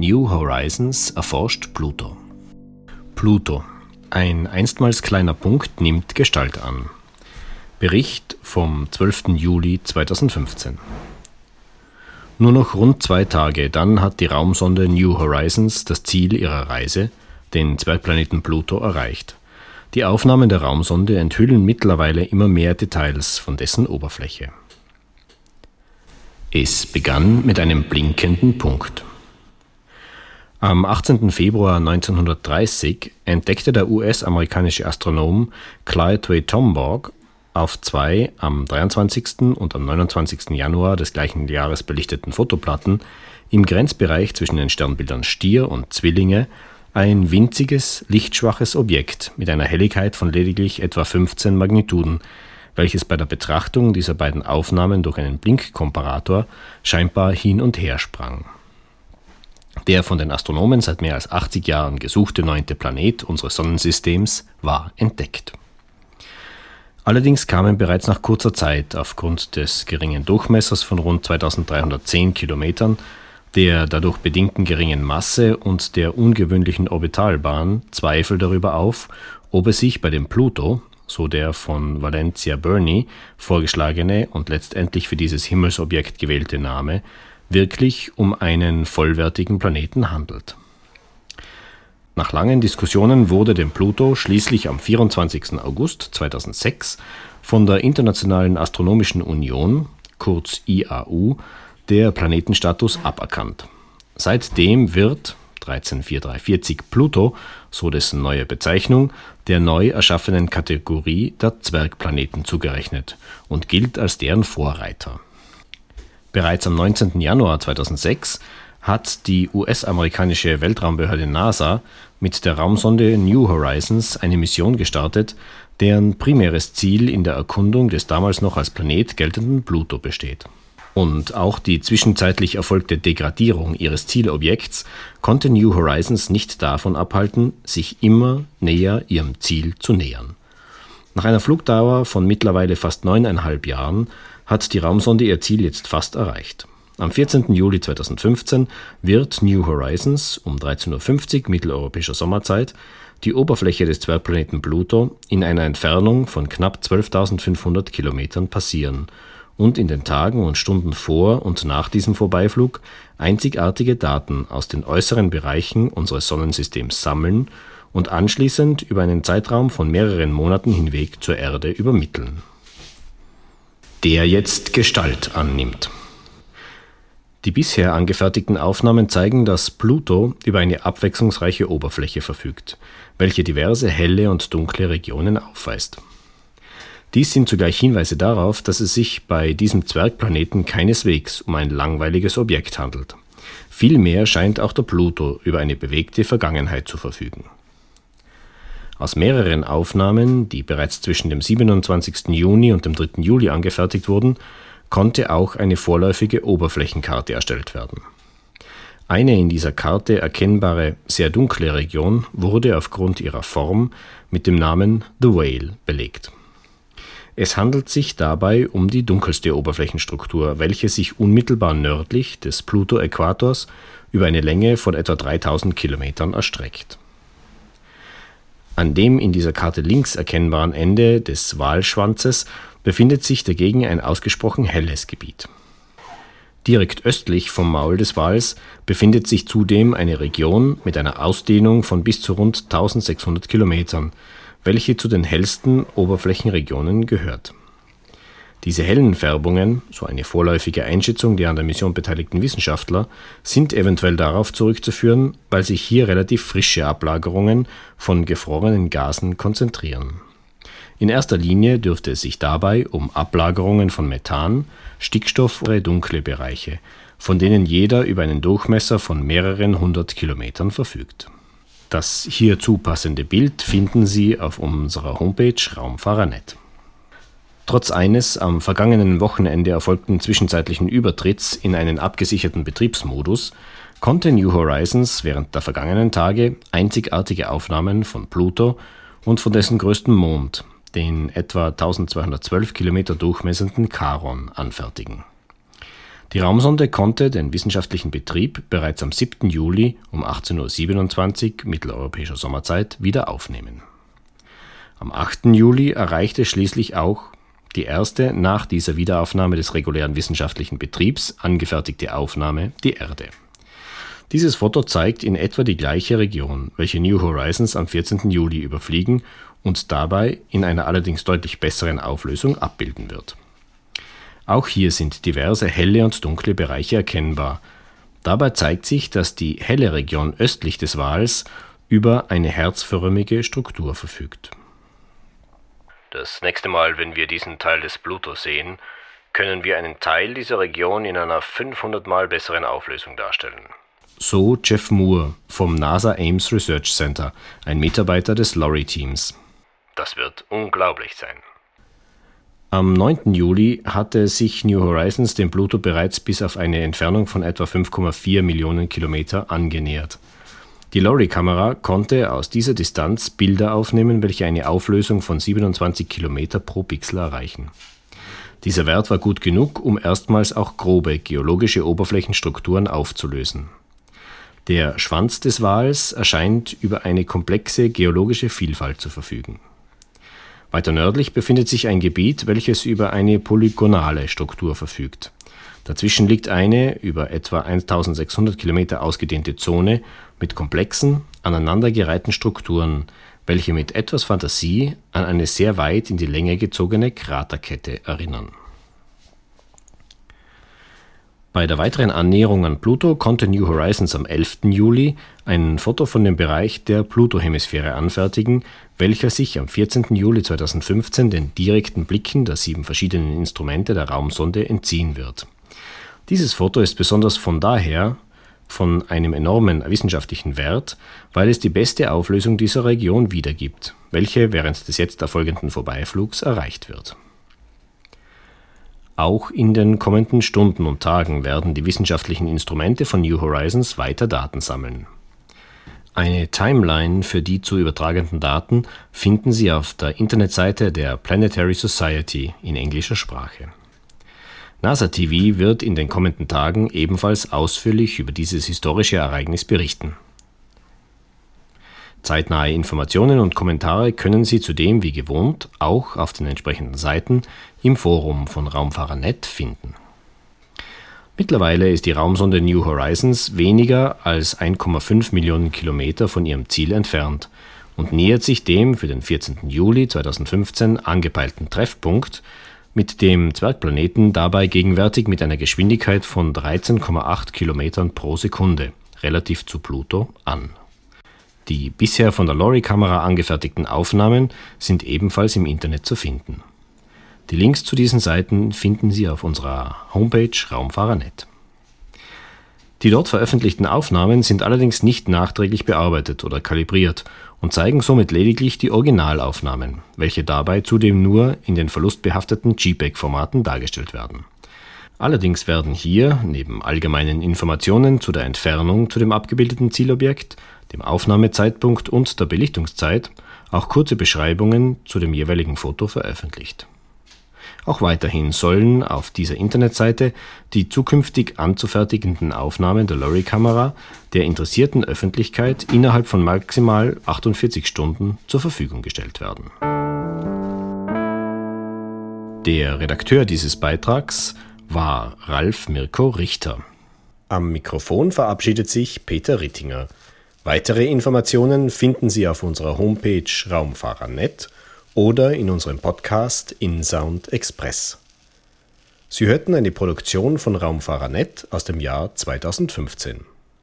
New Horizons erforscht Pluto. Pluto. Ein einstmals kleiner Punkt nimmt Gestalt an. Bericht vom 12. Juli 2015. Nur noch rund zwei Tage, dann hat die Raumsonde New Horizons das Ziel ihrer Reise, den Zwergplaneten Pluto, erreicht. Die Aufnahmen der Raumsonde enthüllen mittlerweile immer mehr Details von dessen Oberfläche. Es begann mit einem blinkenden Punkt. Am 18. Februar 1930 entdeckte der US-amerikanische Astronom Clyde Way Tombaugh auf zwei am 23. und am 29. Januar des gleichen Jahres belichteten Fotoplatten im Grenzbereich zwischen den Sternbildern Stier und Zwillinge ein winziges, lichtschwaches Objekt mit einer Helligkeit von lediglich etwa 15 Magnituden, welches bei der Betrachtung dieser beiden Aufnahmen durch einen Blinkkomparator scheinbar hin und her sprang. Der von den Astronomen seit mehr als 80 Jahren gesuchte neunte Planet unseres Sonnensystems war entdeckt. Allerdings kamen bereits nach kurzer Zeit aufgrund des geringen Durchmessers von rund 2310 Kilometern, der dadurch bedingten geringen Masse und der ungewöhnlichen Orbitalbahn Zweifel darüber auf, ob es sich bei dem Pluto, so der von Valencia Burney vorgeschlagene und letztendlich für dieses Himmelsobjekt gewählte Name, wirklich um einen vollwertigen Planeten handelt. Nach langen Diskussionen wurde dem Pluto schließlich am 24. August 2006 von der Internationalen Astronomischen Union, kurz IAU, der Planetenstatus aberkannt. Seitdem wird 134340 Pluto, so dessen neue Bezeichnung, der neu erschaffenen Kategorie der Zwergplaneten zugerechnet und gilt als deren Vorreiter. Bereits am 19. Januar 2006 hat die US-amerikanische Weltraumbehörde NASA mit der Raumsonde New Horizons eine Mission gestartet, deren primäres Ziel in der Erkundung des damals noch als Planet geltenden Pluto besteht. Und auch die zwischenzeitlich erfolgte Degradierung ihres Zielobjekts konnte New Horizons nicht davon abhalten, sich immer näher ihrem Ziel zu nähern. Nach einer Flugdauer von mittlerweile fast neuneinhalb Jahren hat die Raumsonde ihr Ziel jetzt fast erreicht. Am 14. Juli 2015 wird New Horizons um 13.50 Uhr mitteleuropäischer Sommerzeit die Oberfläche des Zwergplaneten Pluto in einer Entfernung von knapp 12.500 Kilometern passieren und in den Tagen und Stunden vor und nach diesem Vorbeiflug einzigartige Daten aus den äußeren Bereichen unseres Sonnensystems sammeln und anschließend über einen Zeitraum von mehreren Monaten hinweg zur Erde übermitteln. Der jetzt Gestalt annimmt. Die bisher angefertigten Aufnahmen zeigen, dass Pluto über eine abwechslungsreiche Oberfläche verfügt, welche diverse helle und dunkle Regionen aufweist dies sind zugleich Hinweise darauf, dass es sich bei diesem Zwergplaneten keineswegs um ein langweiliges Objekt handelt. Vielmehr scheint auch der Pluto über eine bewegte Vergangenheit zu verfügen. Aus mehreren Aufnahmen, die bereits zwischen dem 27. Juni und dem 3. Juli angefertigt wurden, konnte auch eine vorläufige Oberflächenkarte erstellt werden. Eine in dieser Karte erkennbare, sehr dunkle Region wurde aufgrund ihrer Form mit dem Namen The Whale belegt es handelt sich dabei um die dunkelste Oberflächenstruktur, welche sich unmittelbar nördlich des Pluto-Äquators über eine Länge von etwa 3000 Kilometern erstreckt. An dem in dieser Karte links erkennbaren Ende des Walschwanzes befindet sich dagegen ein ausgesprochen helles Gebiet. Direkt östlich vom Maul des Wals befindet sich zudem eine Region mit einer Ausdehnung von bis zu rund 1600 Kilometern welche zu den hellsten Oberflächenregionen gehört. Diese hellen Färbungen, so eine vorläufige Einschätzung der an der Mission beteiligten Wissenschaftler, sind eventuell darauf zurückzuführen, weil sich hier relativ frische Ablagerungen von gefrorenen Gasen konzentrieren. In erster Linie dürfte es sich dabei um Ablagerungen von Methan, Stickstoff oder dunkle Bereiche, von denen jeder über einen Durchmesser von mehreren hundert Kilometern verfügt das hierzu passende Bild finden Sie auf unserer Homepage Raumfahrer.net. Trotz eines am vergangenen Wochenende erfolgten zwischenzeitlichen Übertritts in einen abgesicherten Betriebsmodus konnte New Horizons während der vergangenen Tage einzigartige Aufnahmen von Pluto und von dessen größten Mond, den etwa 1212 Kilometer durchmessenden Charon, anfertigen Die Raumsonde konnte den wissenschaftlichen Betrieb bereits am 7. Juli um 18.27 Uhr mitteleuropäischer Sommerzeit wieder aufnehmen. Am 8. Juli erreichte schließlich auch die erste nach dieser Wiederaufnahme des regulären wissenschaftlichen Betriebs angefertigte Aufnahme die Erde. Dieses Foto zeigt in etwa die gleiche Region, welche New Horizons am 14. Juli überfliegen und dabei in einer allerdings deutlich besseren Auflösung abbilden wird. Auch hier sind diverse helle und dunkle Bereiche erkennbar. Dabei zeigt sich, dass die helle Region östlich des Wals über eine herzförmige Struktur verfügt. Das nächste Mal, wenn wir diesen Teil des Pluto sehen, können wir einen Teil dieser Region in einer 500 mal besseren Auflösung darstellen. So Jeff Moore vom NASA Ames Research Center, ein Mitarbeiter des Lorry-Teams. Das wird unglaublich sein. Am 9. Juli hatte sich New Horizons dem Pluto bereits bis auf eine Entfernung von etwa 5,4 Millionen Kilometer angenähert. Die Lorry-Kamera konnte aus dieser Distanz Bilder aufnehmen, welche eine Auflösung von 27 Kilometer pro Pixel erreichen. Dieser Wert war gut genug, um erstmals auch grobe geologische Oberflächenstrukturen aufzulösen. Der Schwanz des Wals erscheint über eine komplexe geologische Vielfalt zu verfügen weiter nördlich befindet sich ein Gebiet, welches über eine polygonale Struktur verfügt. Dazwischen liegt eine über etwa 1600 Kilometer ausgedehnte Zone mit komplexen, aneinandergereihten Strukturen, welche mit etwas Fantasie an eine sehr weit in die Länge gezogene Kraterkette erinnern bei der weiteren Annäherung an Pluto konnte New Horizons am 11. Juli ein Foto von dem Bereich der Pluto-Hemisphäre anfertigen, welcher sich am 14. Juli 2015 den direkten Blicken der sieben verschiedenen Instrumente der Raumsonde entziehen wird. Dieses Foto ist besonders von daher von einem enormen wissenschaftlichen Wert, weil es die beste Auflösung dieser Region wiedergibt, welche während des jetzt erfolgenden Vorbeiflugs erreicht wird auch in den kommenden Stunden und Tagen werden die wissenschaftlichen Instrumente von New Horizons weiter Daten sammeln. Eine Timeline für die zu übertragenden Daten finden Sie auf der Internetseite der Planetary Society in englischer Sprache. NASA TV wird in den kommenden Tagen ebenfalls ausführlich über dieses historische Ereignis berichten. Zeitnahe Informationen und Kommentare können Sie zudem wie gewohnt auch auf den entsprechenden Seiten im Forum von Raumfahrer.net finden. Mittlerweile ist die Raumsonde New Horizons weniger als 1,5 Millionen Kilometer von ihrem Ziel entfernt und nähert sich dem für den 14. Juli 2015 angepeilten Treffpunkt, mit dem Zwergplaneten dabei gegenwärtig mit einer Geschwindigkeit von 13,8 Kilometern pro Sekunde relativ zu Pluto an. Die bisher von der Lorry-Kamera angefertigten Aufnahmen sind ebenfalls im Internet zu finden. Die Links zu diesen Seiten finden Sie auf unserer Homepage Raumfahrer.net. Die dort veröffentlichten Aufnahmen sind allerdings nicht nachträglich bearbeitet oder kalibriert und zeigen somit lediglich die Originalaufnahmen, welche dabei zudem nur in den verlustbehafteten JPEG-Formaten dargestellt werden. Allerdings werden hier, neben allgemeinen Informationen zu der Entfernung zu dem abgebildeten Zielobjekt, dem Aufnahmezeitpunkt und der Belichtungszeit auch kurze Beschreibungen zu dem jeweiligen Foto veröffentlicht. Auch weiterhin sollen auf dieser Internetseite die zukünftig anzufertigenden Aufnahmen der Lorry-Kamera der interessierten Öffentlichkeit innerhalb von maximal 48 Stunden zur Verfügung gestellt werden. Der Redakteur dieses Beitrags war Ralf Mirko Richter. Am Mikrofon verabschiedet sich Peter Rittinger. Weitere Informationen finden Sie auf unserer Homepage Raumfahrer.net oder in unserem Podcast InSound Express. Sie hörten eine Produktion von Raumfahrer.net aus dem Jahr 2015.